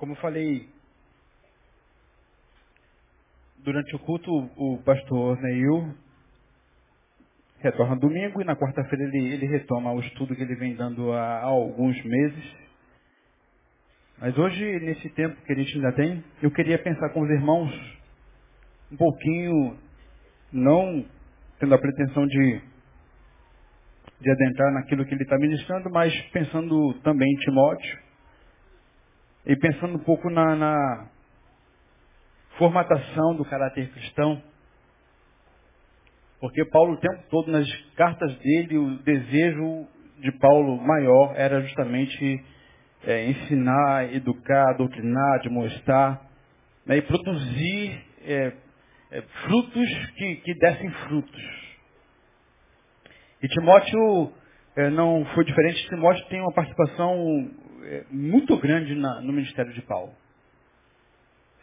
Como eu falei durante o culto, o pastor Neil retorna domingo e na quarta-feira ele, ele retoma o estudo que ele vem dando há, há alguns meses. Mas hoje, nesse tempo que a gente ainda tem, eu queria pensar com os irmãos um pouquinho, não tendo a pretensão de, de adentrar naquilo que ele está ministrando, mas pensando também em Timóteo e pensando um pouco na, na formatação do caráter cristão. Porque Paulo, o tempo todo, nas cartas dele, o desejo de Paulo maior era justamente é, ensinar, educar, doutrinar, demonstrar né, e produzir é, é, frutos que, que dessem frutos. E Timóteo é, não foi diferente. Timóteo tem uma participação é, muito grande na, no ministério de Paulo.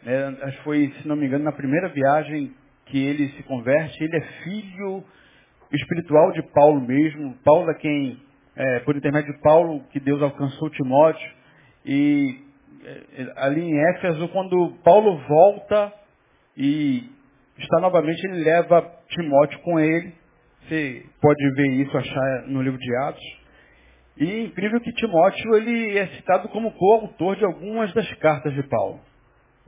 É, acho que foi, se não me engano, na primeira viagem que ele se converte, ele é filho espiritual de Paulo mesmo. Paulo é quem, é, por intermédio de Paulo, que Deus alcançou Timóteo. E é, ali em Éfeso, quando Paulo volta e está novamente, ele leva Timóteo com ele. Você pode ver isso, achar no livro de Atos. E incrível que Timóteo ele é citado como coautor de algumas das cartas de Paulo,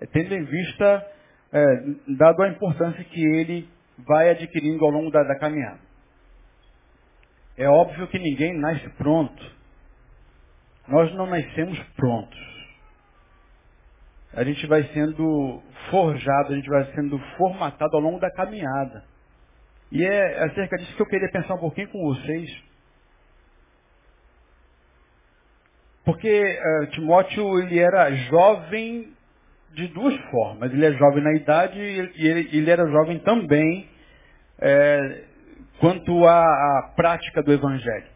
é, tendo em vista, é, dado a importância que ele vai adquirindo ao longo da, da caminhada. É óbvio que ninguém nasce pronto. Nós não nascemos prontos. A gente vai sendo forjado, a gente vai sendo formatado ao longo da caminhada. E é acerca disso que eu queria pensar um pouquinho com vocês. Porque uh, Timóteo ele era jovem de duas formas. Ele é jovem na idade e ele, ele era jovem também é, quanto à, à, prática do Evangelho.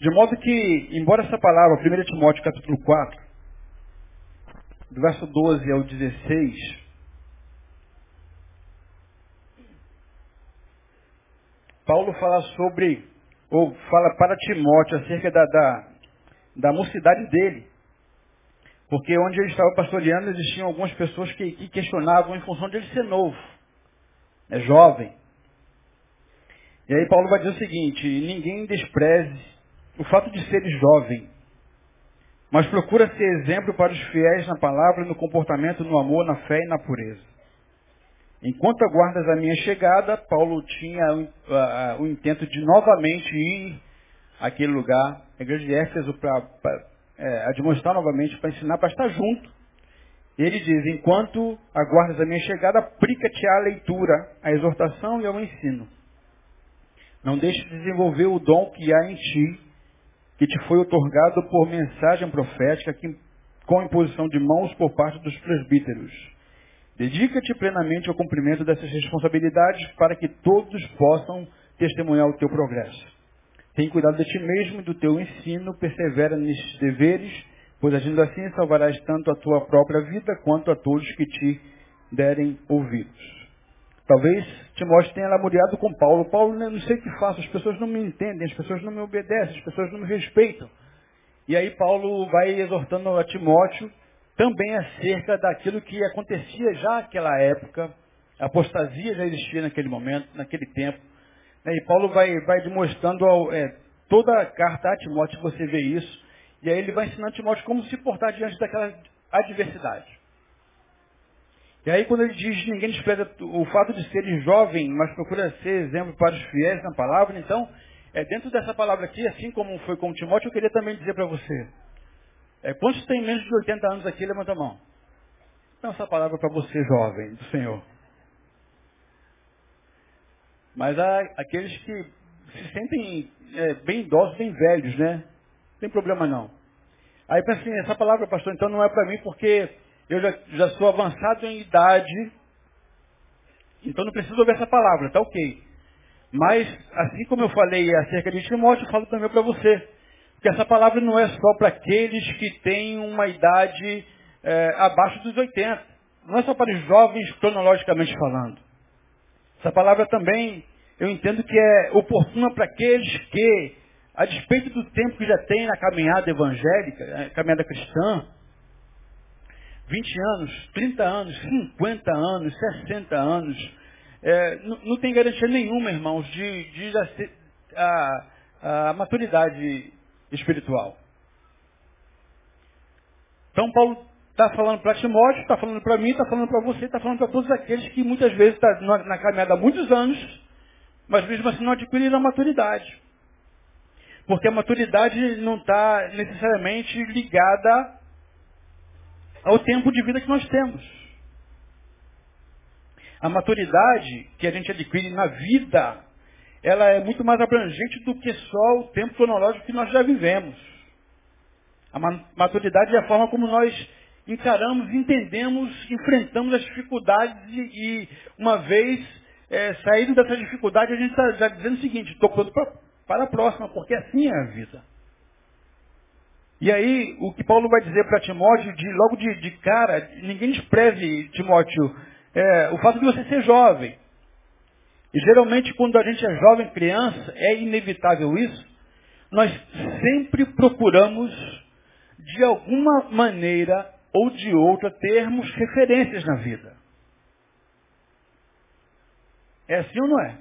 De modo que, embora essa palavra, 1 Timóteo capítulo 4, do verso 12 ao 16, Paulo fala sobre, ou fala para Timóteo acerca da, da da mocidade dele. Porque onde ele estava pastoreando existiam algumas pessoas que, que questionavam em função de ele ser novo, é jovem. E aí Paulo vai dizer o seguinte, ninguém despreze o fato de ser jovem, mas procura ser exemplo para os fiéis na palavra, no comportamento, no amor, na fé e na pureza. Enquanto aguardas a minha chegada, Paulo tinha o, o intento de novamente ir àquele lugar a igreja de Éfeso para é, novamente, para ensinar, para estar junto. E ele diz, enquanto aguardas a minha chegada, aplica-te à leitura, à exortação e ao ensino. Não deixe de desenvolver o dom que há em ti, que te foi otorgado por mensagem profética, que, com imposição de mãos por parte dos presbíteros. Dedica-te plenamente ao cumprimento dessas responsabilidades para que todos possam testemunhar o teu progresso. Tem cuidado de ti mesmo e do teu ensino, persevera nestes deveres, pois agindo assim salvarás tanto a tua própria vida quanto a todos que te derem ouvidos. Talvez Timóteo tenha lamuriado com Paulo. Paulo, não sei o que faço, as pessoas não me entendem, as pessoas não me obedecem, as pessoas não me respeitam. E aí Paulo vai exortando a Timóteo também acerca daquilo que acontecia já naquela época. A apostasia já existia naquele momento, naquele tempo. Né, e Paulo vai, vai demonstrando ao, é, toda a carta a Timóteo, você vê isso. E aí ele vai ensinando a Timóteo como se portar diante daquela adversidade. E aí quando ele diz, ninguém despreza o fato de ser jovem, mas procura ser exemplo para os fiéis na palavra, então, é, dentro dessa palavra aqui, assim como foi com Timóteo, eu queria também dizer para você. É, quantos tem menos de 80 anos aqui? Levanta a mão. Então essa palavra para você, jovem, do Senhor. Mas há aqueles que se sentem é, bem idosos, bem velhos, né? Não tem problema não. Aí pensa assim, essa palavra, pastor, então não é para mim porque eu já, já sou avançado em idade, então não preciso ouvir essa palavra, tá ok. Mas, assim como eu falei acerca de Timóteo, eu falo também para você. Porque essa palavra não é só para aqueles que têm uma idade é, abaixo dos 80. Não é só para os jovens, cronologicamente falando. Essa palavra também eu entendo que é oportuna para aqueles que, a despeito do tempo que já tem na caminhada evangélica, na caminhada cristã, 20 anos, 30 anos, 50 anos, 60 anos. É, não, não, tem garantia nenhuma, irmãos, de, de a, a, a maturidade espiritual. Então Paulo está falando para Timóteo, está falando para mim, está falando para você, está falando para todos aqueles que muitas vezes estão tá na, caminhada há muitos anos, mas mesmo assim não adquiriram a maturidade. Porque a maturidade não está necessariamente ligada ao tempo de vida que nós temos. A maturidade que a gente adquire na vida, ela é muito mais abrangente do que só o tempo cronológico que nós já vivemos. A maturidade é a forma como nós encaramos, entendemos, enfrentamos as dificuldades e, e uma vez é, saído dessa dificuldade, a gente está já dizendo o seguinte, estou pronto para a próxima, porque assim é a vida. E aí, o que Paulo vai dizer para Timóteo, de, logo de, de, cara, ninguém despreze, Timóteo, é, o fato de você ser jovem. E geralmente, quando a gente é jovem, criança, é inevitável isso, nós sempre procuramos, de alguma maneira ou de outra, termos referências na vida. É assim ou não é?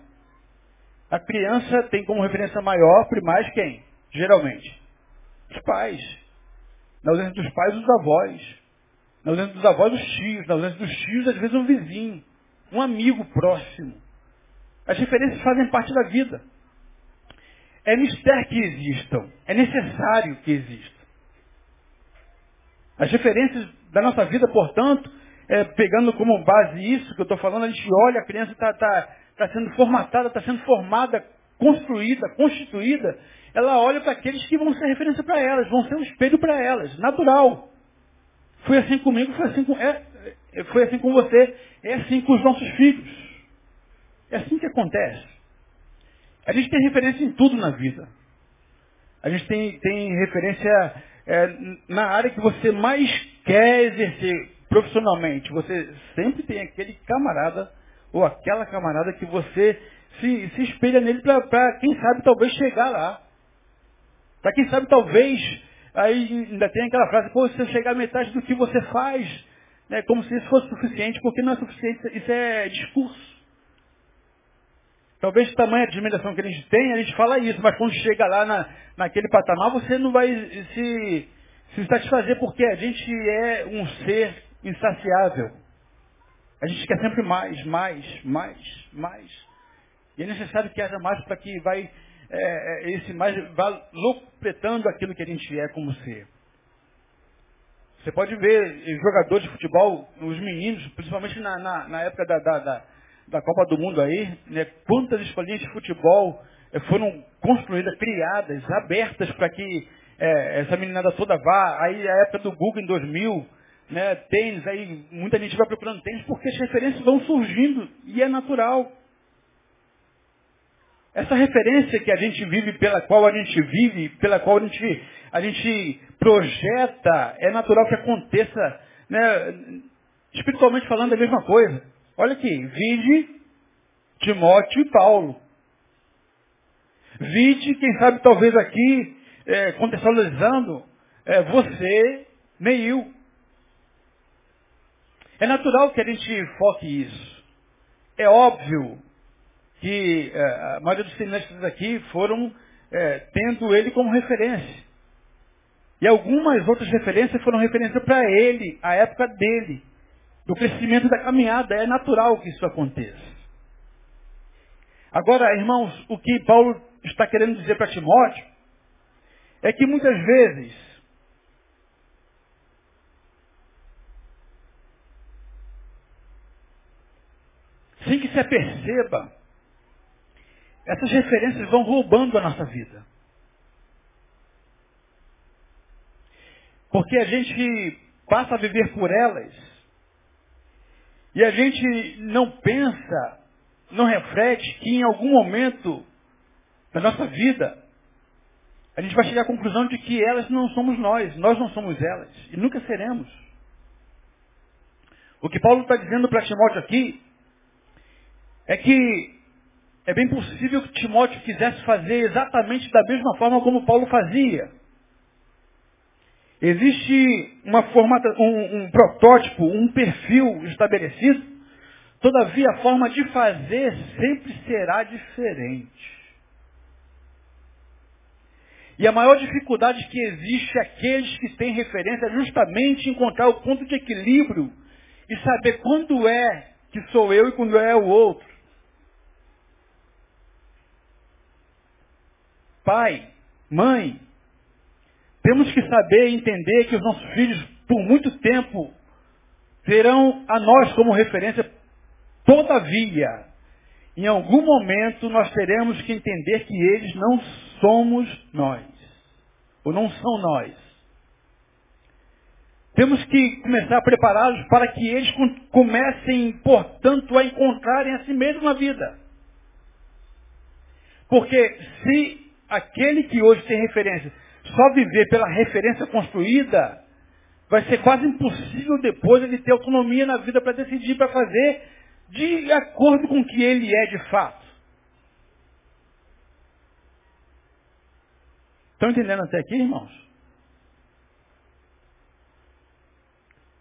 A criança tem como referência maior, primais, quem? Geralmente. Os pais. Na ausência dos pais, os avós. Na ausência dos avós, os tios. Na ausência dos tios, às vezes, um vizinho. Um amigo próximo. As referências fazem parte da vida. É mistério que existam. É necessário que existam. As referências da nossa vida, portanto, é, pegando como base isso que eu estou falando, a gente olha, a criança está tá, tá sendo formatada, está sendo formada, construída, constituída, ela olha para aqueles que vão ser referência para elas, vão ser um espelho para elas, natural. Foi assim comigo, foi assim com, é, é, foi assim com você, é assim com os nossos filhos. É assim que acontece. A gente tem referência em tudo na vida. A gente tem, tem referência é, na área que você mais quer exercer profissionalmente, você sempre tem aquele camarada ou aquela camarada que você se, se espelha nele para, quem sabe, talvez chegar lá. Para quem sabe, talvez, aí ainda tem aquela frase, pô, se você chegar à metade do que você faz, né, como se isso fosse suficiente, porque não é suficiente, isso é discurso. Talvez o tamanho de admiração que a gente tem, a gente fala isso, mas quando chega lá na, naquele patamar, você não vai se, se satisfazer, porque a gente é um ser insaciável. A gente quer sempre mais, mais, mais, mais. E é necessário que haja mais para que vai, é, é, esse mais vá locupletando aquilo que a gente é como ser. Você pode ver jogadores de futebol, os meninos, principalmente na, na, na época da, da, da, da, Copa do Mundo aí, né, quantas escolinhas de futebol é, foram construídas, criadas, abertas para que é, essa meninada toda vá. Aí a época do Google em 2000, né, tênis, aí muita gente vai procurando tênis porque as referências vão surgindo e é natural. Essa referência que a gente vive, pela qual a gente vive, pela qual a gente, a gente projeta, é natural que aconteça, né, espiritualmente falando a mesma coisa. Olha aqui, vide Timóteo e Paulo. Vide, quem sabe talvez aqui, é, contextualizando, é, você, Neil. É natural que a gente foque isso. É óbvio que é, a maioria dos cineastas aqui foram é, tendo ele como referência. E algumas outras referências foram referência para ele, a época dele, do crescimento da caminhada. É natural que isso aconteça. Agora, irmãos, o que Paulo está querendo dizer para Timóteo é que muitas vezes sem que se aperceba, essas referências vão roubando a nossa vida. Porque a gente passa a viver por elas e a gente não pensa, não reflete que em algum momento da nossa vida a gente vai chegar à conclusão de que elas não somos nós, nós não somos elas e nunca seremos. O que Paulo está dizendo para Timóteo aqui é que é bem possível que Timóteo quisesse fazer exatamente da mesma forma como Paulo fazia. Existe uma formata, um, um protótipo, um perfil estabelecido, todavia a forma de fazer sempre será diferente. E a maior dificuldade que existe aqueles que têm referência é justamente encontrar o ponto de equilíbrio e saber quando é que sou eu e quando é o outro. Pai, mãe, temos que saber e entender que os nossos filhos, por muito tempo, terão a nós como referência. Todavia, em algum momento nós teremos que entender que eles não somos nós. Ou não são nós. Temos que começar a prepará-los para que eles comecem, portanto, a encontrarem a si mesmos na vida. Porque se aquele que hoje tem referência só viver pela referência construída, vai ser quase impossível depois ele ter autonomia na vida para decidir, para fazer de acordo com o que ele é de fato. Estão entendendo até aqui, irmãos?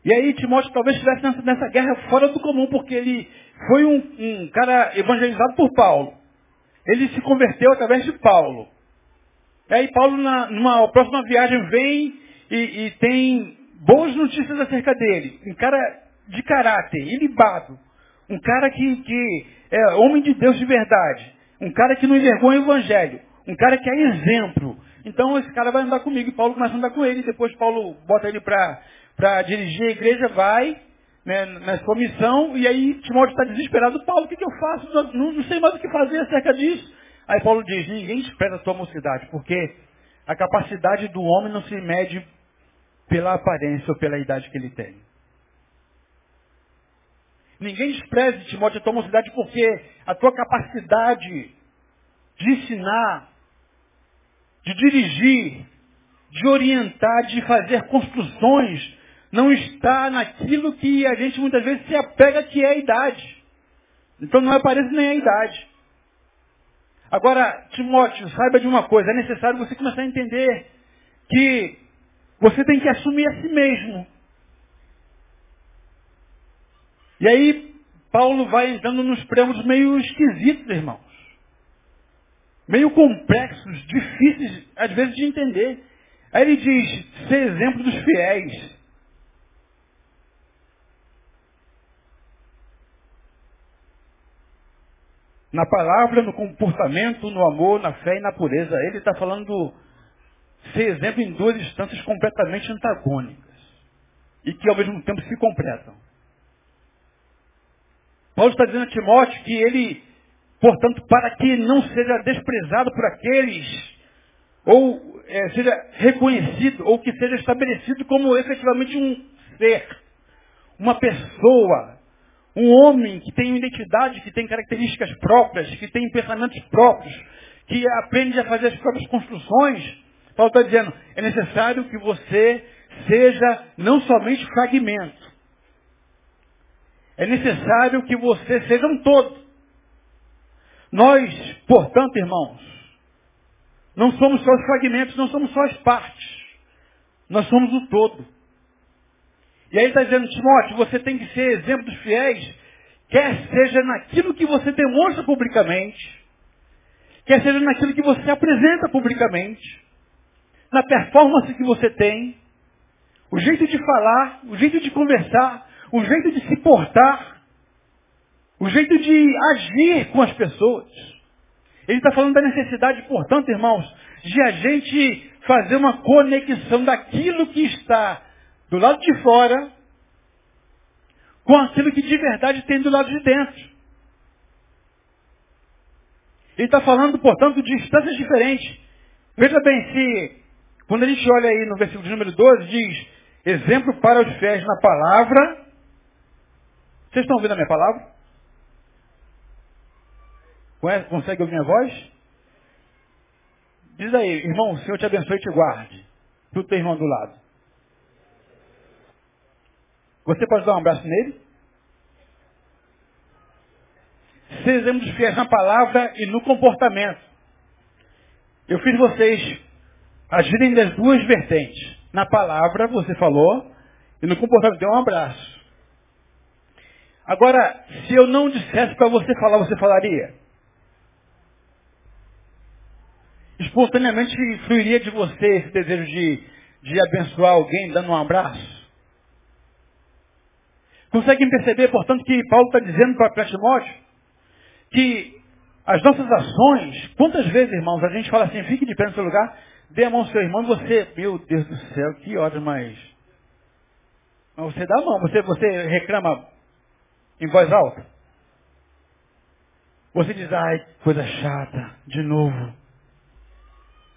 E aí Timóteo talvez estivesse nessa, nessa, guerra fora do comum, porque ele foi um, um cara evangelizado por Paulo. Ele se converteu através de Paulo. E aí Paulo, na, numa próxima viagem, vem e, e, tem boas notícias acerca dele. Um cara de caráter, ilibado. Um cara que, que é homem de Deus de verdade. Um cara que não envergonha o evangelho. Um cara que é exemplo. Então esse cara vai andar comigo. E Paulo começa a andar com ele. Depois Paulo bota ele para dirigir a igreja, vai né, na sua missão. E aí Timóteo está desesperado. Paulo, o que, que eu faço? Não, não sei mais o que fazer acerca disso. Aí Paulo diz, ninguém despreza a tua mocidade, porque a capacidade do homem não se mede pela aparência ou pela idade que ele tem. Ninguém despreze, Timóteo, a tua mocidade, porque a tua capacidade de ensinar, de dirigir, de orientar, de fazer construções, não está naquilo que a gente muitas vezes se apega que é a idade. Então não aparece nem a idade. Agora, Timóteo, saiba de uma coisa, é necessário você começar a entender que você tem que assumir a si mesmo. E aí, Paulo vai entrando nos preâmbulos meio esquisitos, irmãos. Meio complexos, difíceis, às vezes, de entender. Aí ele diz, ser exemplo dos fiéis. Na palavra, no comportamento, no amor, na fé e na pureza. Ele está falando ser exemplo em duas instâncias completamente antagônicas. E que ao mesmo tempo se completam. Paulo está dizendo a Timóteo que ele, portanto, para que não seja desprezado por aqueles, ou é, seja reconhecido, ou que seja estabelecido como efetivamente um ser, uma pessoa, um homem que tem uma identidade, que tem características próprias, que tem pensamentos próprios, que aprende a fazer as próprias construções. Paulo está dizendo, é necessário que você seja não somente fragmento. É necessário que você seja um todo. Nós, portanto, irmãos, não somos só os fragmentos, não somos só as partes. Nós somos o todo. E aí ele está dizendo, Timóteo, você tem que ser exemplo dos fiéis, quer seja naquilo que você demonstra publicamente, quer seja naquilo que você apresenta publicamente, na performance que você tem, o jeito de falar, o jeito de conversar, o jeito de se portar, o jeito de agir com as pessoas. Ele está falando da necessidade, portanto, irmãos, de a gente fazer uma conexão daquilo que está do lado de fora com aquilo que de verdade tem do lado de dentro. Ele está falando, portanto, de instâncias diferentes. Veja bem, se quando a gente olha aí no versículo número 12, diz, exemplo para os fiéis na palavra. Vocês estão ouvindo a minha palavra? Consegue ouvir minha voz? Diz aí, irmão, o Senhor te abençoe e te guarde. Tu tem irmão do lado. Você pode dar um abraço nele? Sejamos fiéis na palavra e no comportamento. Eu fiz vocês agirem das duas vertentes. Na palavra você falou e no comportamento deu um abraço. Agora, se eu não dissesse para você falar, você falaria? Espontaneamente fluiria de você esse desejo de, de abençoar alguém dando um abraço? Conseguem perceber, portanto, que Paulo está dizendo para Timóteo que as nossas ações, quantas vezes, irmãos, a gente fala assim, fique de pé no seu lugar, dê a mão ao seu irmão você, meu Deus do céu, que hora mais. Mas você dá a mão, você, você reclama em voz alta. Você diz, ai, coisa chata, de novo.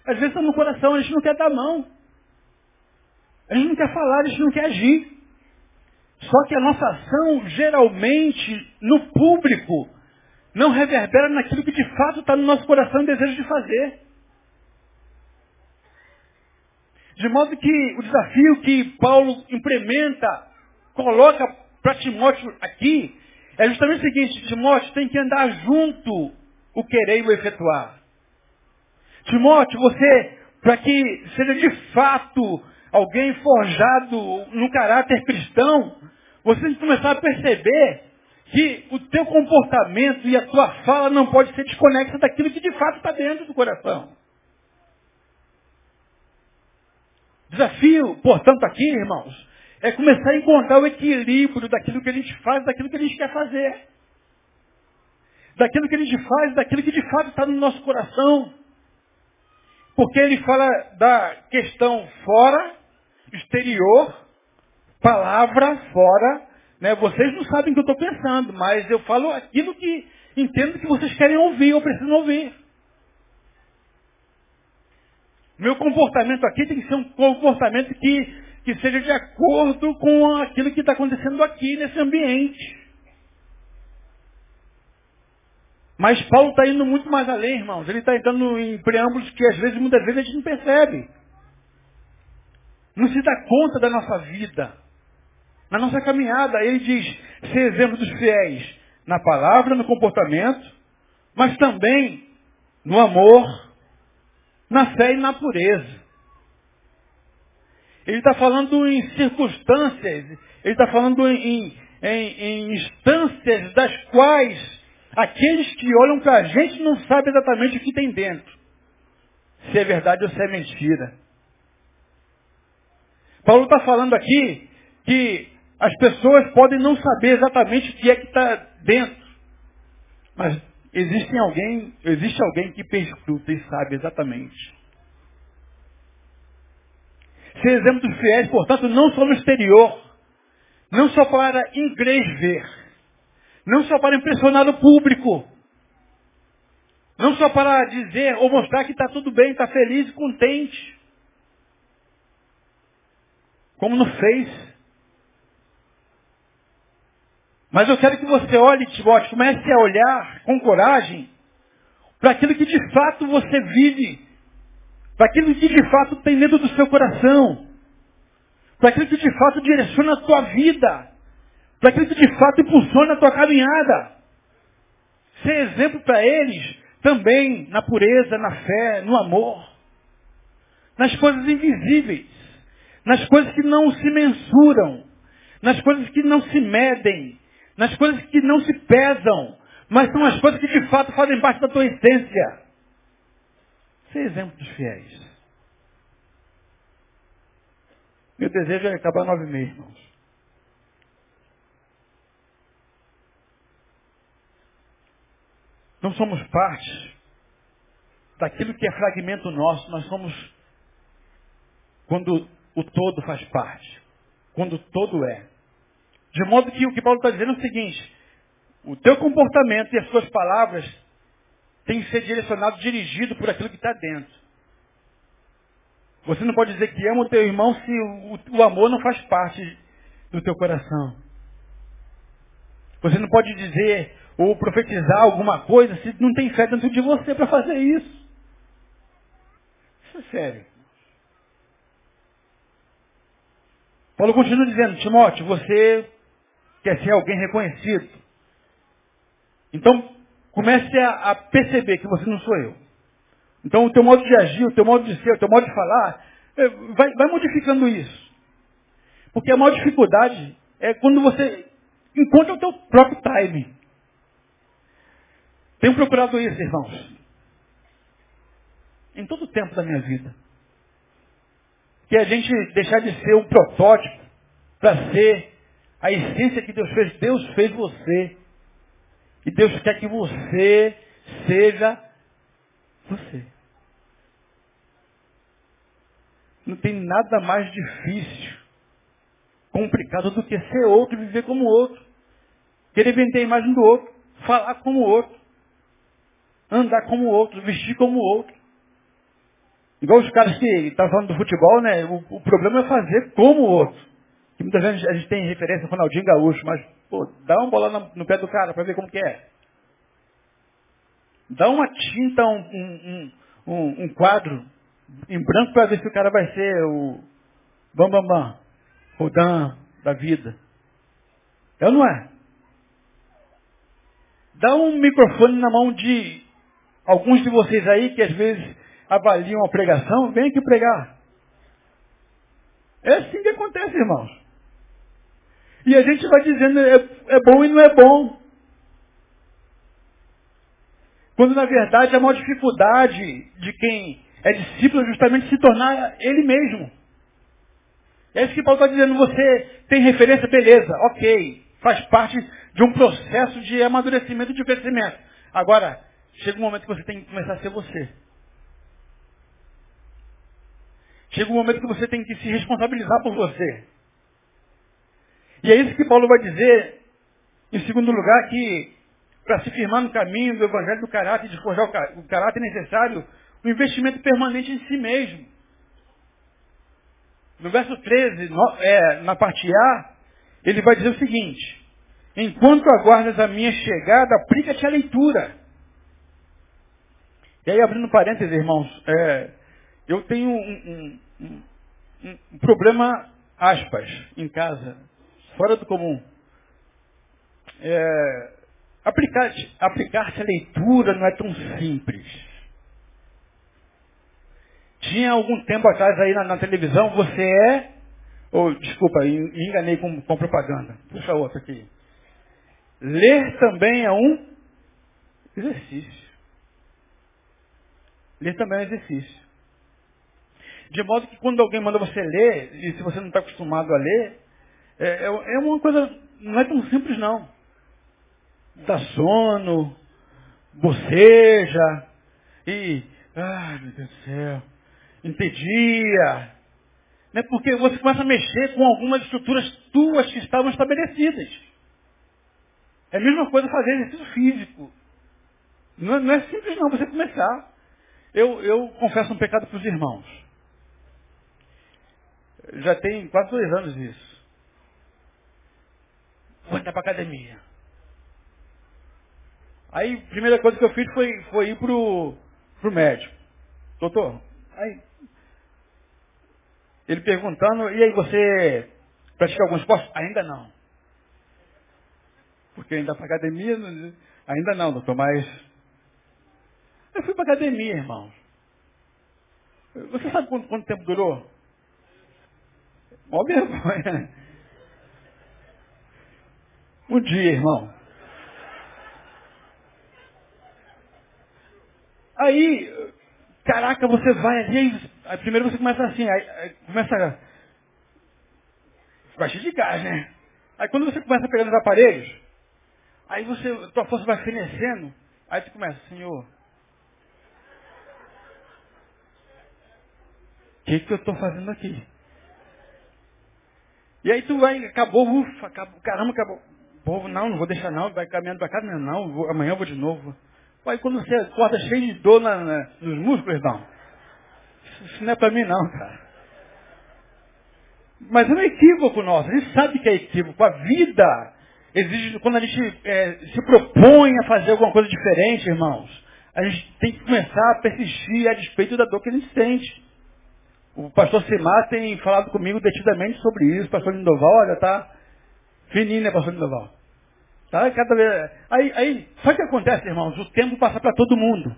Às vezes está no coração, a gente não quer dar a mão. A gente não quer falar, a gente não quer agir. Só que a nossa ação, geralmente, no público, não reverbera naquilo que de fato está no nosso coração e desejo de fazer. De modo que o desafio que Paulo implementa, coloca para Timóteo aqui, é justamente o seguinte, Timóteo tem que andar junto o querer e o efetuar. Timóteo, você, para que seja de fato alguém forjado no caráter cristão, você tem que começar a perceber que o teu comportamento e a tua fala não pode ser desconexa daquilo que de fato está dentro do coração. Desafio, portanto, aqui, irmãos, é começar a encontrar o equilíbrio daquilo que a gente faz, daquilo que a gente quer fazer. Daquilo que a gente faz, daquilo que de fato está no nosso coração. Porque ele fala da questão fora, exterior, palavra fora, né? Vocês não sabem o que eu estou pensando, mas eu falo aquilo que entendo que vocês querem ouvir ou precisam ouvir. Meu comportamento aqui tem que ser um comportamento que, que seja de acordo com aquilo que está acontecendo aqui nesse ambiente. Mas Paulo está indo muito mais além, irmãos. Ele está entrando em preâmbulos que às vezes, muitas vezes, a gente não percebe. Não se dá conta da nossa vida. Na nossa caminhada, ele diz, ser exemplo dos fiéis na palavra, no comportamento, mas também no amor, na fé e na pureza. Ele está falando em circunstâncias, ele está falando em, em, em, instâncias das quais aqueles que olham para a gente não sabem exatamente o que tem dentro. Se é verdade ou se é mentira. Paulo está falando aqui que as pessoas podem não saber exatamente o que é que está dentro. Mas existe alguém, existe alguém que perscruta e sabe exatamente. Ser exemplo dos fiéis, portanto, não só no exterior, não só para ver, não só para impressionar o público, não só para dizer ou mostrar que está tudo bem, está feliz e contente, como no Face, mas eu quero que você olhe, Timóteo, comece a olhar com coragem para aquilo que de fato você vive, para aquilo que de fato tem dentro do seu coração, para aquilo que de fato direciona a tua vida, para que de fato impulsiona a tua caminhada. Ser exemplo para eles também na pureza, na fé, no amor, nas coisas invisíveis, nas coisas que não se mensuram, nas coisas que não se medem, nas coisas que não se pesam, mas são as coisas que de fato fazem parte da tua essência. Ser exemplo dos fiéis. Meu desejo é acabar nove meses, irmãos. Não somos parte daquilo que é fragmento nosso, nós somos quando o todo faz parte, quando o todo é. De modo que o que Paulo está dizendo é o seguinte, o teu comportamento e as suas palavras têm que ser direcionado, dirigido por aquilo que está dentro. Você não pode dizer que ama o teu irmão se o, o amor não faz parte do teu coração. Você não pode dizer ou profetizar alguma coisa se não tem fé dentro de você para fazer isso. Isso é sério. Paulo continua dizendo, Timóteo, você quer ser alguém reconhecido. Então, comece a, a, perceber que você não sou eu. Então, o teu modo de agir, o teu modo de ser, o teu modo de falar, É, vai, vai modificando isso. Porque a maior dificuldade é quando você encontra o teu próprio time. Tenho procurado isso, irmãos. Em todo o tempo da minha vida. Que a gente deixar de ser um protótipo para ser a essência que Deus fez. Deus fez você. E Deus quer que você seja você. Não tem nada mais difícil, complicado do que ser outro, viver como outro. Querer vender a imagem do outro, falar como outro, andar como outro, vestir como outro. Igual os caras que estão falando do futebol, né? O, o, problema é fazer como o outro. Que muitas vezes a gente tem referência ao Ronaldinho Gaúcho, mas, pô, dá uma bola no, no pé do cara para ver como que é. Dá uma tinta, um, um, um, um quadro em branco para ver se o cara vai ser o Bambambam, bam, bam, o Dan da vida. É ou não é? Dá um microfone na mão de alguns de vocês aí que às vezes avaliam a pregação, vem aqui pregar. É assim que acontece, irmãos. E a gente vai dizendo é, é bom e não é bom. Quando na verdade a maior dificuldade de quem é discípulo é justamente se tornar ele mesmo. É isso que Paulo está dizendo. Você tem referência, beleza, ok. Faz parte de um processo de amadurecimento e de crescimento. Agora, chega um momento que você tem que começar a ser você. Chega um momento que você tem que se responsabilizar por você. E é isso que Paulo vai dizer, em segundo lugar, que para se firmar no caminho do evangelho do caráter, de forjar o caráter necessário, o investimento permanente em si mesmo. No verso 13, no, é, na parte A, ele vai dizer o seguinte, enquanto aguardas a minha chegada, aplica-te a leitura. E aí, abrindo parênteses, irmãos, é, eu tenho um, um, um, um problema, aspas, em casa, fora do comum. É, Aplicar-se aplicar a leitura não é tão simples. Tinha algum tempo atrás aí na, na televisão, você é. Oh, desculpa, enganei com, com propaganda. Puxa outra aqui. Ler também é um exercício. Ler também é um exercício. De modo que quando alguém manda você ler, e se você não está acostumado a ler, é, é, é uma coisa, não é tão simples não dá sono, boceja e, ai meu Deus do céu, entedia. Né? Porque você começa a mexer com algumas estruturas tuas que estavam estabelecidas. É a mesma coisa fazer exercício físico. Não, não é simples não você começar. Eu, eu confesso um pecado para os irmãos. Já tem quase dois anos isso. Vou entrar para academia. Aí, a primeira coisa que eu fiz foi, foi ir pro, pro médico. Doutor, aí, ele perguntando, e aí você pratica algum esporte? Ainda não. Porque ainda para academia, ainda não, doutor, mas eu fui para academia, irmão. Você sabe quanto, quanto tempo durou? Mó vergonha. Um dia, irmão. Aí, caraca, você vai ali, aí, primeiro você começa assim, aí, aí começa cheio de gás, né? Aí quando você começa a pegar aparelhos, aí você, tua força vai fenecendo, aí tu começa, Senhor, o que, que eu estou fazendo aqui? E aí tu vai, acabou, ufa, acabou, caramba, acabou. Povo, não, não vou deixar não, vai caminhando para casa, não, não vou, amanhã eu vou de novo. Aí quando você acorda cheio de dor na, na, nos músculos, irmão, isso não é para mim não, cara. Mas é um equívoco nosso. A gente sabe que é equívoco. A vida exige, quando a gente é, se propõe a fazer alguma coisa diferente, irmãos, a gente tem que começar a persistir a despeito da dor que a gente sente. O pastor Simar tem falado comigo detidamente sobre isso. O pastor Lindoval, olha, tá fininho, né, pastor Lindoval? Tá? Cada vez... Aí, aí, sabe o que acontece, irmãos? O tempo passa para todo mundo.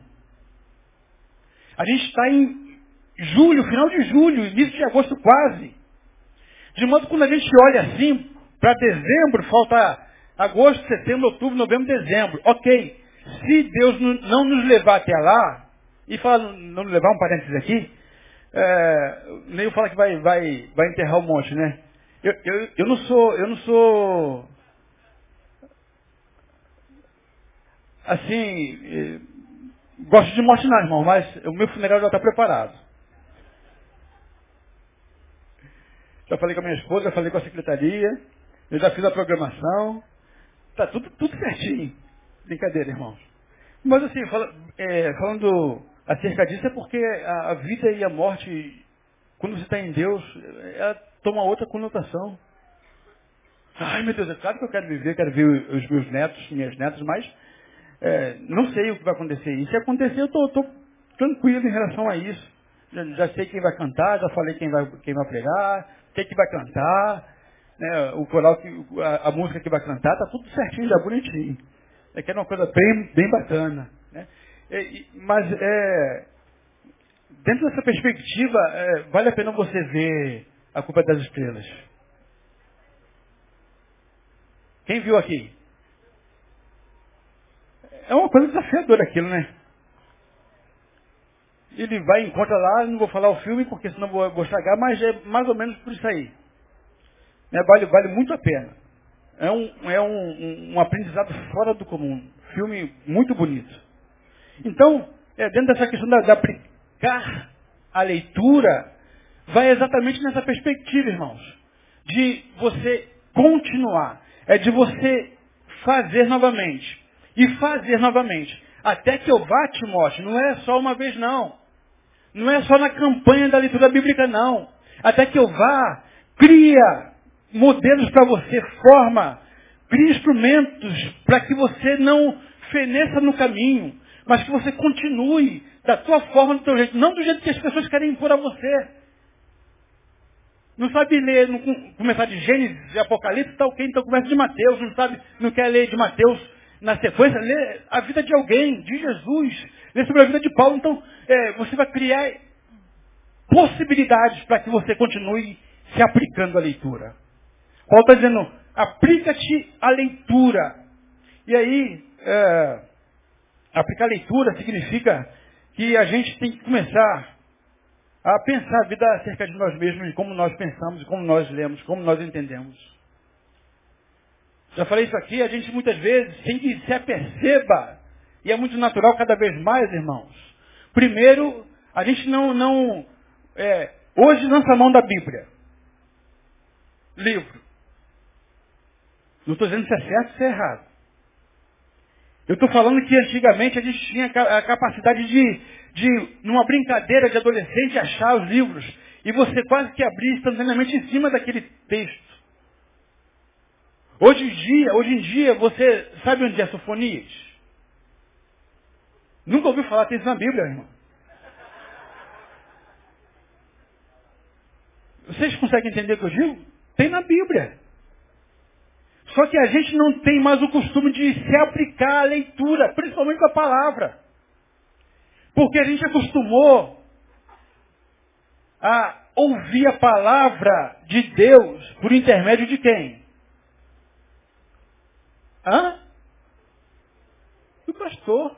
A gente está em, julho, final de julho, início de agosto quase. De modo que quando a gente olha assim, para dezembro, falta agosto, setembro, outubro, novembro, dezembro. Ok. Se Deus não nos levar até lá, e fala, não levar um parênteses aqui, é, nem fala que vai, vai, vai enterrar um monte, né? Eu, eu, eu não sou, eu não sou assim, eh, gosto de morte não, irmão, mas o meu funeral já está preparado. Já falei com a minha esposa, já falei com a secretaria, eu já fiz a programação. Está tudo, tudo certinho. Brincadeira, irmãos. Mas assim, fala, é, falando acerca disso, é porque a, a, vida e a morte, quando você está em Deus, ela toma outra conotação. Ai meu Deus, é claro que eu quero viver, quero ver os meus netos, minhas netas, mas é, não sei o que vai acontecer. E se acontecer, eu estou tranquilo em relação a isso. Já, já, sei quem vai cantar, já falei quem vai, quem vai pregar, quem que vai cantar, né, o coral, que, a, a, música que vai cantar, está tudo certinho, já bonitinho. É que é uma coisa bem, bem bacana. Né? É, mas é, dentro dessa perspectiva, é, vale a pena você ver a culpa das estrelas. Quem viu aqui? É uma coisa desafiadora aquilo, né? Ele vai e encontra lá, não vou falar o filme porque senão vou, vou estragar, mas é mais ou menos por isso aí. É, vale, vale muito a pena. É, um, é um, um, aprendizado fora do comum. Filme muito bonito. Então, é, dentro dessa questão de aplicar a leitura, vai exatamente nessa perspectiva, irmãos. De você continuar. É de você fazer novamente e fazer novamente. Até que eu vá, Timóteo, não é só uma vez não. Não é só na campanha da leitura bíblica não. Até que eu vá, cria modelos para você, forma, cria instrumentos para que você não feneça no caminho, mas que você continue da tua forma, do teu jeito, não do jeito que as pessoas querem impor a você. Não sabe ler, não começar de Gênesis, de Apocalipse, tá ok, então começa de Mateus, não sabe, não quer ler de Mateus, na sequência, lê a vida de alguém, de Jesus, lê sobre a vida de Paulo. Então, é, você vai criar possibilidades para que você continue se aplicando à leitura. Paulo está dizendo, aplica-te à leitura. E aí, é, aplicar leitura significa que a gente tem que começar a pensar a vida acerca de nós mesmos, como nós pensamos, como nós lemos, como nós entendemos. Já falei isso aqui, a gente muitas vezes, sem que se aperceba, e é muito natural cada vez mais, irmãos. Primeiro, a gente não, não é, hoje lança a mão da Bíblia. Livro. Não estou dizendo se é certo ou se é errado. Eu estou falando que antigamente a gente tinha a capacidade de, de, numa brincadeira de adolescente, achar os livros. E você quase que abrir instantaneamente em cima daquele texto. Hoje em dia, hoje em dia, você sabe onde é Sofonias? Nunca ouviu falar, tem isso na Bíblia, irmão. Vocês conseguem entender o que eu digo? Tem na Bíblia. Só que a gente não tem mais o costume de se aplicar à leitura, principalmente a palavra. Porque a gente acostumou a ouvir a palavra de Deus por intermédio de quem? Hã? Do pastor.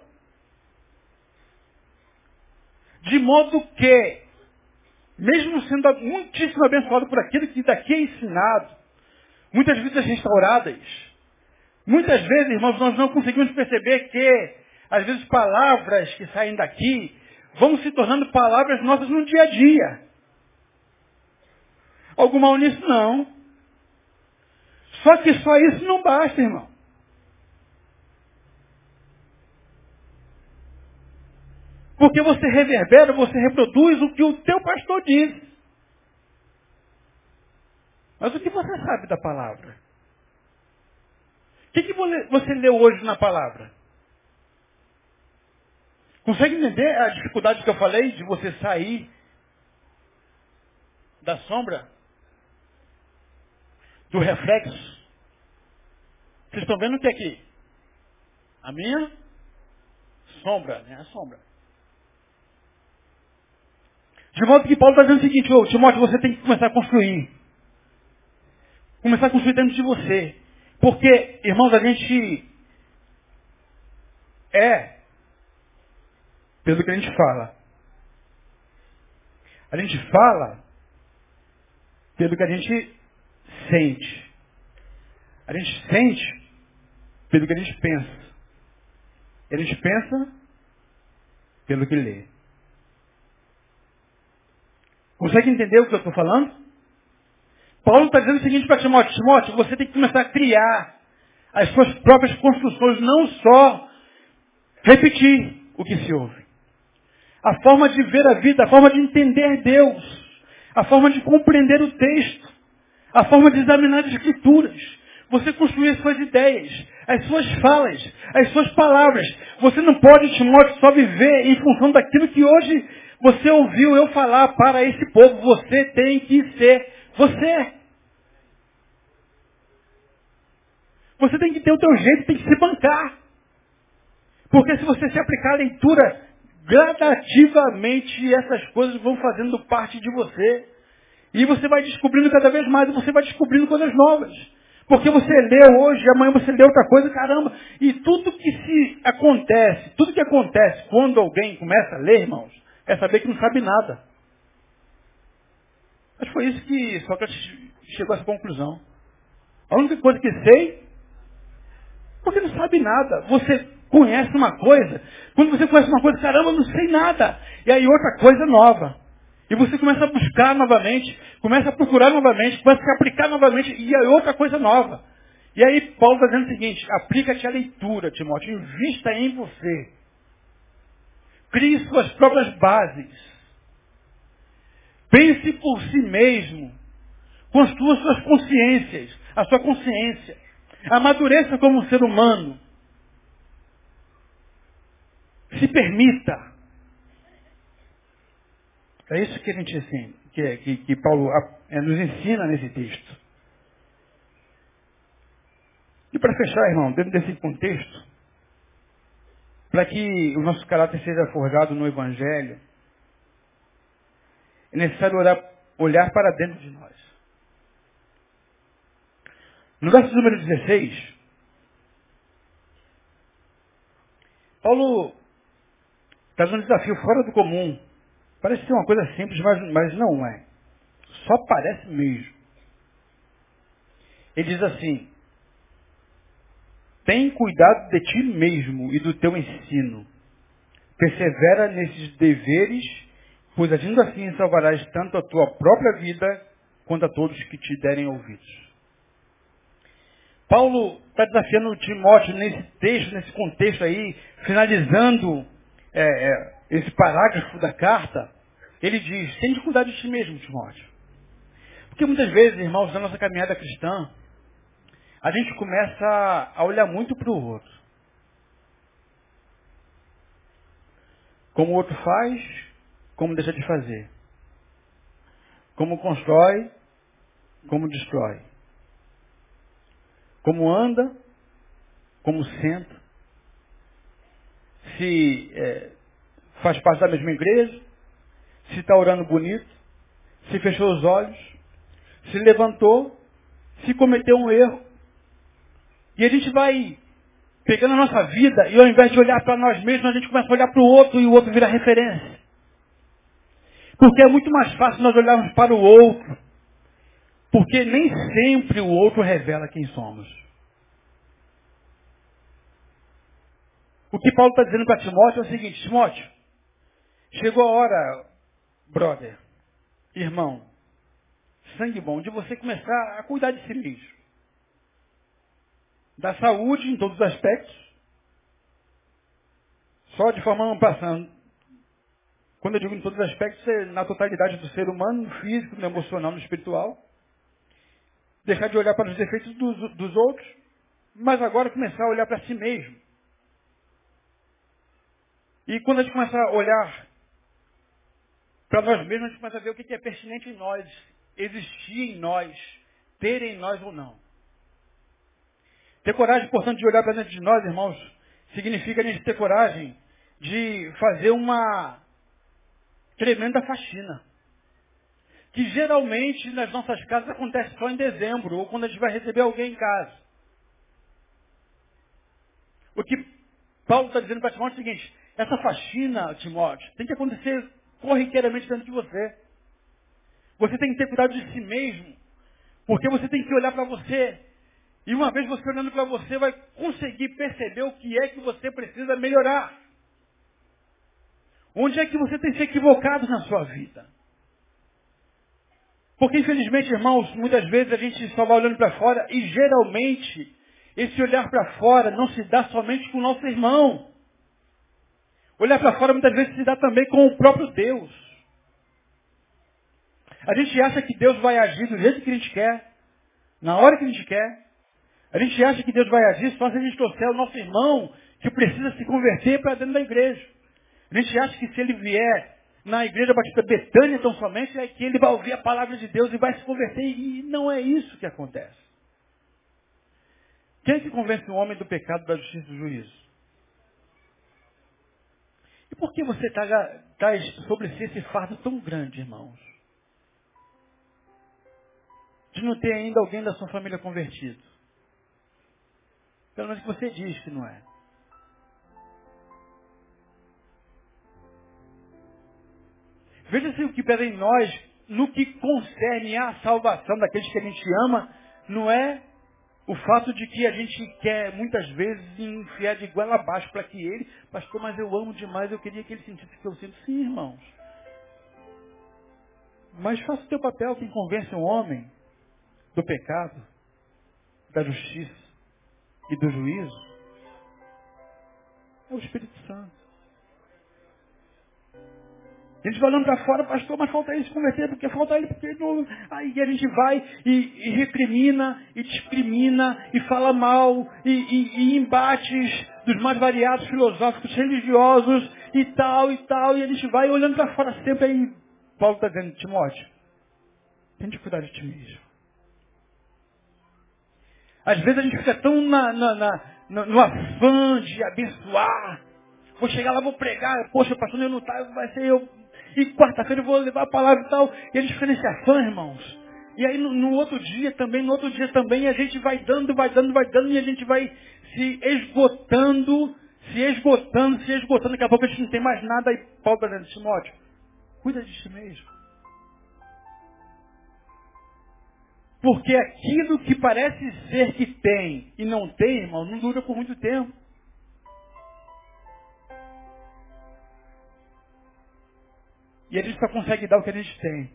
De modo que, mesmo sendo muitíssimo abençoado por aquilo que daqui é ensinado, muitas vidas restauradas, muitas vezes, irmãos, nós não conseguimos perceber que, às vezes, palavras que saem daqui vão se tornando palavras nossas no dia a dia. Algum mal nisso? Não. Só que só isso não basta, irmão. Porque você reverbera, você reproduz o que o teu pastor diz. Mas o que você sabe da palavra? O que, que você leu hoje na palavra? Consegue entender a dificuldade que eu falei de você sair da sombra? Do reflexo? Vocês estão vendo o que é aqui? A minha sombra, né? A sombra. De modo que Paulo está dizendo o seguinte, Timóteo, você tem que começar a construir. Começar a construir dentro de você. Porque, irmãos, a gente é pelo que a gente fala. A gente fala pelo que a gente sente. A gente sente pelo que a gente pensa. E a gente pensa pelo que lê. Consegue entender o que eu estou falando? Paulo está dizendo o seguinte para Timóteo, Timóteo, você tem que começar a criar as suas próprias construções, não só repetir o que se ouve. A forma de ver a vida, a forma de entender Deus, a forma de compreender o texto, a forma de examinar as escrituras. Você construir as suas ideias, as suas falas, as suas palavras. Você não pode, Timóteo, só viver em função daquilo que hoje você ouviu eu falar para esse povo. Você tem que ser você. Você tem que ter o teu jeito, tem que se bancar. Porque se você se aplicar a leitura gradativamente, essas coisas vão fazendo parte de você. E você vai descobrindo cada vez mais, e você vai descobrindo coisas novas. Porque você leu hoje, amanhã você lê outra coisa, caramba. E tudo que se acontece, tudo que acontece quando alguém começa a ler, irmãos, é saber que não sabe nada. Mas foi isso que Sócrates chegou a essa conclusão. A única coisa que sei, porque não sabe nada. Você conhece uma coisa, quando você conhece uma coisa, caramba, não sei nada. E aí outra coisa nova. E você começa a buscar novamente, começa a procurar novamente, começa a aplicar novamente, e aí outra coisa nova. E aí Paulo está dizendo o seguinte, aplica-te a leitura, Timóteo, invista em você. Crie suas próprias bases. Pense por si mesmo. Construa suas consciências, a sua consciência. Amadureça como um ser humano. Se permita. É isso que a gente que, que, que Paulo é, nos ensina nesse texto. E para fechar, irmão, dentro desse contexto, para que o nosso caráter seja forjado no Evangelho, é necessário olhar, olhar para dentro de nós. No verso número 16, Paulo dando um desafio fora do comum. Parece ser uma coisa simples, mas, mas não é. Só parece mesmo. Ele diz assim, tem cuidado de ti mesmo e do teu ensino. Persevera nesses deveres, pois agindo assim salvarás tanto a tua própria vida quanto a todos que te derem ouvidos. Paulo está desafiando Timóteo nesse texto, nesse contexto aí, finalizando é, é, esse parágrafo da carta, ele diz, tem de cuidar de ti mesmo, Timóteo. Porque muitas vezes, irmãos, na nossa caminhada cristã, a gente começa a olhar muito para o outro. Como o outro faz, como deixa de fazer. Como constrói, como destrói? Como anda, como senta, se é, faz parte da mesma igreja, se está orando bonito, se fechou os olhos, se levantou, se cometeu um erro. E a gente vai pegando a nossa vida e ao invés de olhar para nós mesmos, a gente começa a olhar para o outro e o outro vira referência. Porque é muito mais fácil nós olharmos para o outro porque nem sempre o outro revela quem somos. O que Paulo está dizendo para Timóteo é o seguinte, Timóteo, chegou a hora, brother, irmão, sangue bom, de você começar a cuidar de si mesmo. Da saúde em todos os aspectos. Só de forma passando. Quando eu digo em todos os aspectos, é na totalidade do ser humano, no físico, no emocional, no espiritual deixar de olhar para os defeitos dos, dos outros, mas agora começar a olhar para si mesmo. E quando a gente começa a olhar para nós mesmos, a gente começa a ver o que é pertinente em nós, existir em nós, ter em nós ou não. Ter coragem, portanto, de olhar para dentro de nós, irmãos, significa a gente ter coragem de fazer uma tremenda faxina. Que geralmente nas nossas casas acontece só em dezembro, ou quando a gente vai receber alguém em casa. O que Paulo está dizendo para Timóteo é o seguinte, essa faxina, Timóteo, tem que acontecer corriqueiramente dentro de você. Você tem que ter cuidado de si mesmo, porque você tem que olhar para você. E uma vez você olhando para você, vai conseguir perceber o que é que você precisa melhorar. Onde é que você tem se equivocado na sua vida? Porque, infelizmente, irmãos, muitas vezes a gente só vai olhando para fora e geralmente esse olhar para fora não se dá somente com o nosso irmão. Olhar para fora muitas vezes se dá também com o próprio Deus. A gente acha que Deus vai agir do jeito que a gente quer, na hora que a gente quer. A gente acha que Deus vai agir só se a gente trouxer o nosso irmão que precisa se converter para dentro da igreja. A gente acha que se ele vier na igreja batista Betânia tão somente, é que ele vai ouvir a palavra de Deus e vai se converter. E não é isso que acontece. Quem é que convence o homem do pecado, da justiça e do juízo? E por que você está tá sobre si esse fardo tão grande, irmãos? De não ter ainda alguém da sua família convertido. Pelo menos que você diz que não é. Veja se o que pesa em nós, no que concerne a salvação daqueles que a gente ama, não é o fato de que a gente quer muitas vezes enfiar de igual abaixo para que ele, pastor, mas eu amo demais, eu queria que ele sentisse que eu sinto. Sim, irmãos. Mas faça o teu papel, quem convence um homem do pecado, da justiça e do juízo, é o Espírito Santo. Eles vai olhando para fora, pastor, mas falta ele se converter, porque falta ele, porque não... Aí a gente vai e, e recrimina, e discrimina, e fala mal, e, e, e embates dos mais variados filosóficos, religiosos, e tal, e tal, e a gente vai olhando para fora sempre aí. Paulo está dizendo, Timóteo, tente cuidar de ti mesmo. Às vezes a gente fica tão na, na, na, no, no afã de abençoar, vou chegar lá, vou pregar, poxa, pastor, eu não tá, vai ser eu e quarta-feira eu vou levar a palavra e tal. E eles ficam nesse afã, irmãos. E aí no, no, outro dia também, no outro dia também, a gente vai dando, vai dando, vai dando, e a gente vai se esgotando, se esgotando, se esgotando. Daqui a pouco a gente não tem mais nada. Aí Paulo está Timóteo, cuida de si mesmo. Porque aquilo que parece ser que tem e não tem, irmão, não dura por muito tempo. E a gente só consegue dar o que a gente tem.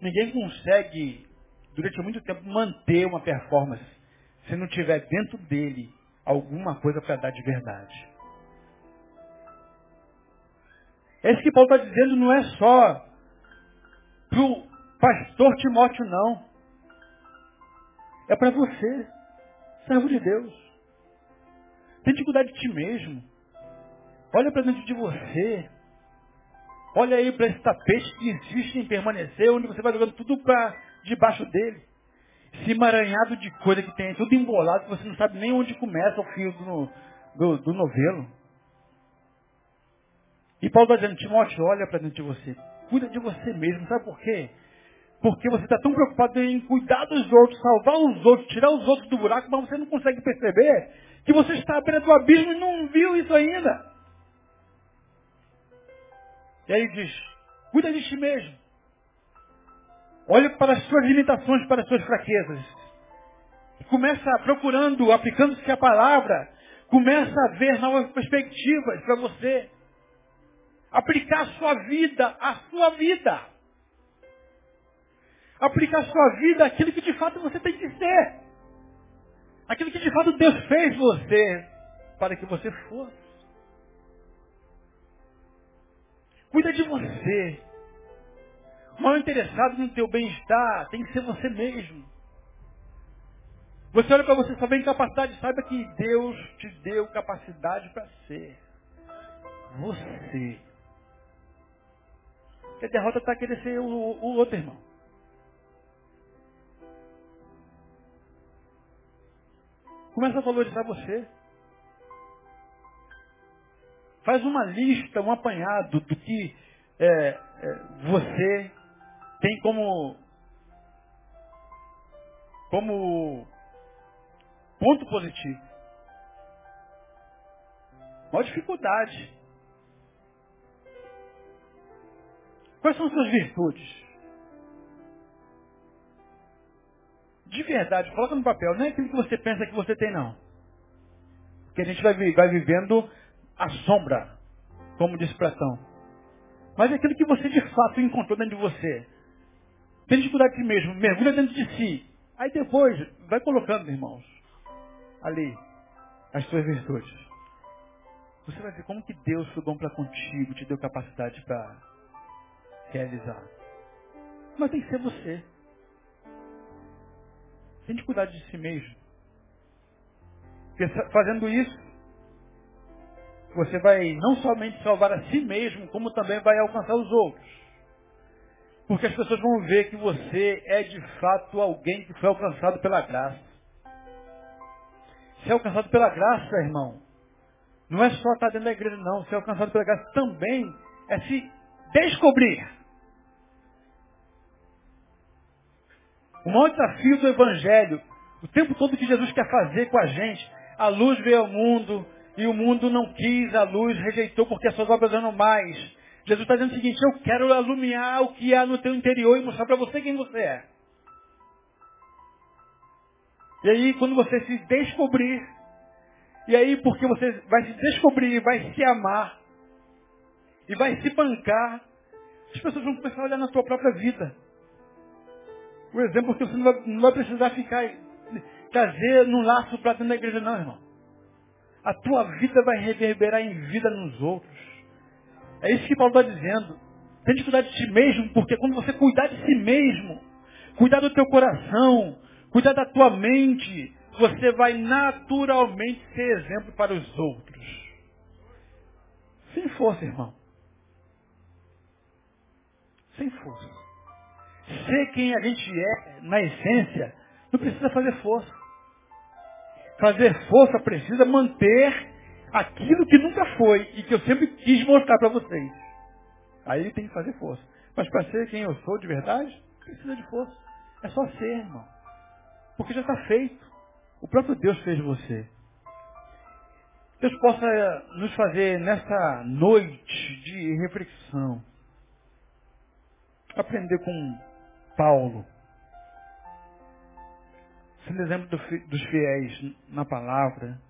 Ninguém consegue, durante muito tempo, manter uma performance se não tiver dentro dele alguma coisa para dar de verdade. Esse que Paulo está dizendo não é só para o pastor Timóteo, não. É para você, servo de Deus. Tente cuidar de ti mesmo. Olha para dentro de você. Olha aí para esse tapete que insiste em permanecer, onde você vai jogando tudo para debaixo dele. Esse emaranhado de coisa que tem, tudo embolado, que você não sabe nem onde começa o fio do, do, do novelo. E Paulo está dizendo, Timóteo, olha para dentro de você. Cuida de você mesmo. Sabe por quê? Porque você está tão preocupado em cuidar dos outros, salvar os outros, tirar os outros do buraco, mas você não consegue perceber que você está à beira do abismo e não viu isso ainda. E aí diz, cuida de ti mesmo. Olhe para as suas limitações, para as suas fraquezas. Começa procurando, aplicando-se a palavra, começa a ver novas perspectivas para você. Aplicar a sua vida, a sua vida. Aplicar a sua vida aquilo que de fato você tem que ser. Aquilo que de fato Deus fez você para que você fosse. Cuida de você. O maior interessado no teu bem-estar tem que ser você mesmo. Você olha para você só vem capacidade, saiba que Deus te deu capacidade para ser. Você. Porque a derrota está querendo ser o, o outro irmão. Começa a valorizar você. Faz uma lista, um apanhado do que é, é, você tem como, como ponto positivo. Maior dificuldade. Quais são as suas virtudes? De verdade, coloca no papel. Não é aquilo que você pensa que você tem, não. Porque a gente vai, vai vivendo a sombra, como disse Platão. Mas é aquilo que você de fato encontrou dentro de você. Tem dificuldade de si mesmo, mergulha dentro de si. Aí depois, vai colocando, irmãos, ali, as suas virtudes. Você vai ver como que Deus foi bom para contigo, te deu capacidade para realizar. Mas tem que ser você. Tem dificuldade de si mesmo. Porque fazendo isso, você vai não somente salvar a si mesmo, como também vai alcançar os outros. Porque as pessoas vão ver que você é de fato alguém que foi alcançado pela graça. Ser alcançado pela graça, irmão, não é só estar dentro da igreja, não. Ser alcançado pela graça também é se descobrir. O maior desafio do Evangelho, o tempo todo que Jesus quer fazer com a gente, a luz veio ao mundo e o mundo não quis, a luz rejeitou porque as suas obras eram mais. Jesus está dizendo o seguinte, eu quero alumiar o que há no teu interior e mostrar para você quem você é. E aí, quando você se descobrir, e aí, porque você vai se descobrir, vai se amar, e vai se bancar, as pessoas vão começar a olhar na tua própria vida. O exemplo que você não vai, não vai precisar ficar, trazer num laço para dentro da igreja, não, irmão. A tua vida vai reverberar em vida nos outros. É isso que Paulo está dizendo. Tem de cuidar de ti mesmo, porque quando você cuidar de si mesmo, cuidar do teu coração, cuidar da tua mente, você vai naturalmente ser exemplo para os outros. Sem força, irmão. Sem força. Ser quem a gente é, na essência, não precisa fazer força. Fazer força precisa manter aquilo que nunca foi e que eu sempre quis mostrar para vocês. Aí tem que fazer força. Mas para ser quem eu sou de verdade, precisa de força. É só ser, irmão. Porque já está feito. O próprio Deus fez você. Deus possa nos fazer nessa noite de reflexão. Aprender com Paulo. Sendo exemplo dos fiéis na palavra,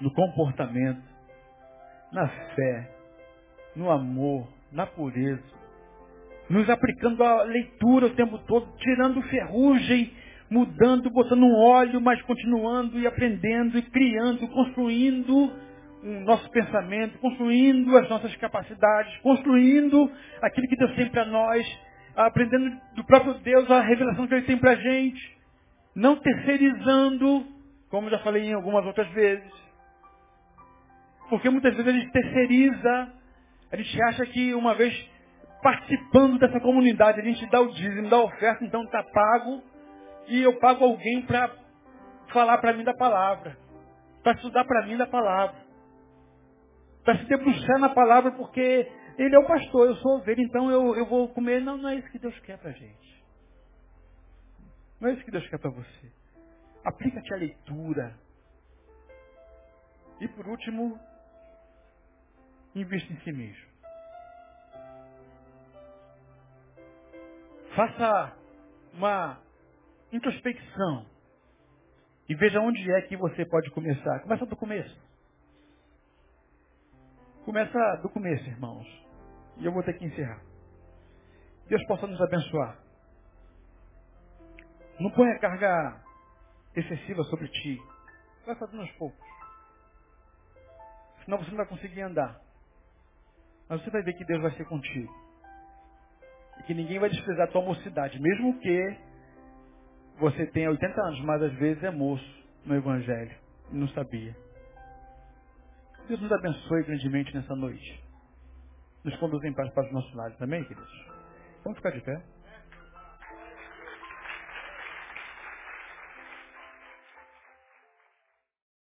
no comportamento, na fé, no amor, na pureza. Nos aplicando a leitura o tempo todo, tirando ferrugem mudando, botando um óleo, mas continuando e aprendendo e criando, construindo o nosso pensamento, construindo as nossas capacidades, construindo aquilo que Deus tem para nós, aprendendo do próprio Deus a revelação que Ele tem para a gente, não terceirizando, como já falei em algumas outras vezes. Porque muitas vezes a gente terceiriza, a gente acha que uma vez participando dessa comunidade, a gente dá o dízimo, dá a oferta, então está pago, e eu pago alguém para falar para mim da palavra, para estudar para mim da palavra, para se debruçar na palavra, porque ele é o pastor, eu sou ovelha, então eu, eu vou comer. Não, não é isso que Deus quer para a gente. Não é isso que Deus quer para você. Aplica-te à leitura. E por último, invista em si mesmo. Faça uma introspecção. E veja onde é que você pode começar. Começa do começo. Começa do começo, irmãos. E eu vou ter que encerrar. Deus possa nos abençoar. Não ponha carga excessiva sobre ti. Vai fazendo aos poucos. Senão você não vai conseguir andar. Mas você vai ver que Deus vai ser contigo. E que ninguém vai desprezar a tua mocidade. Mesmo que você tem 80 anos, mas às vezes é moço no Evangelho. E não sabia. Deus nos abençoe grandemente nessa noite. Nos conduz em paz para os nossos lares. Amém, queridos? Vamos ficar de pé.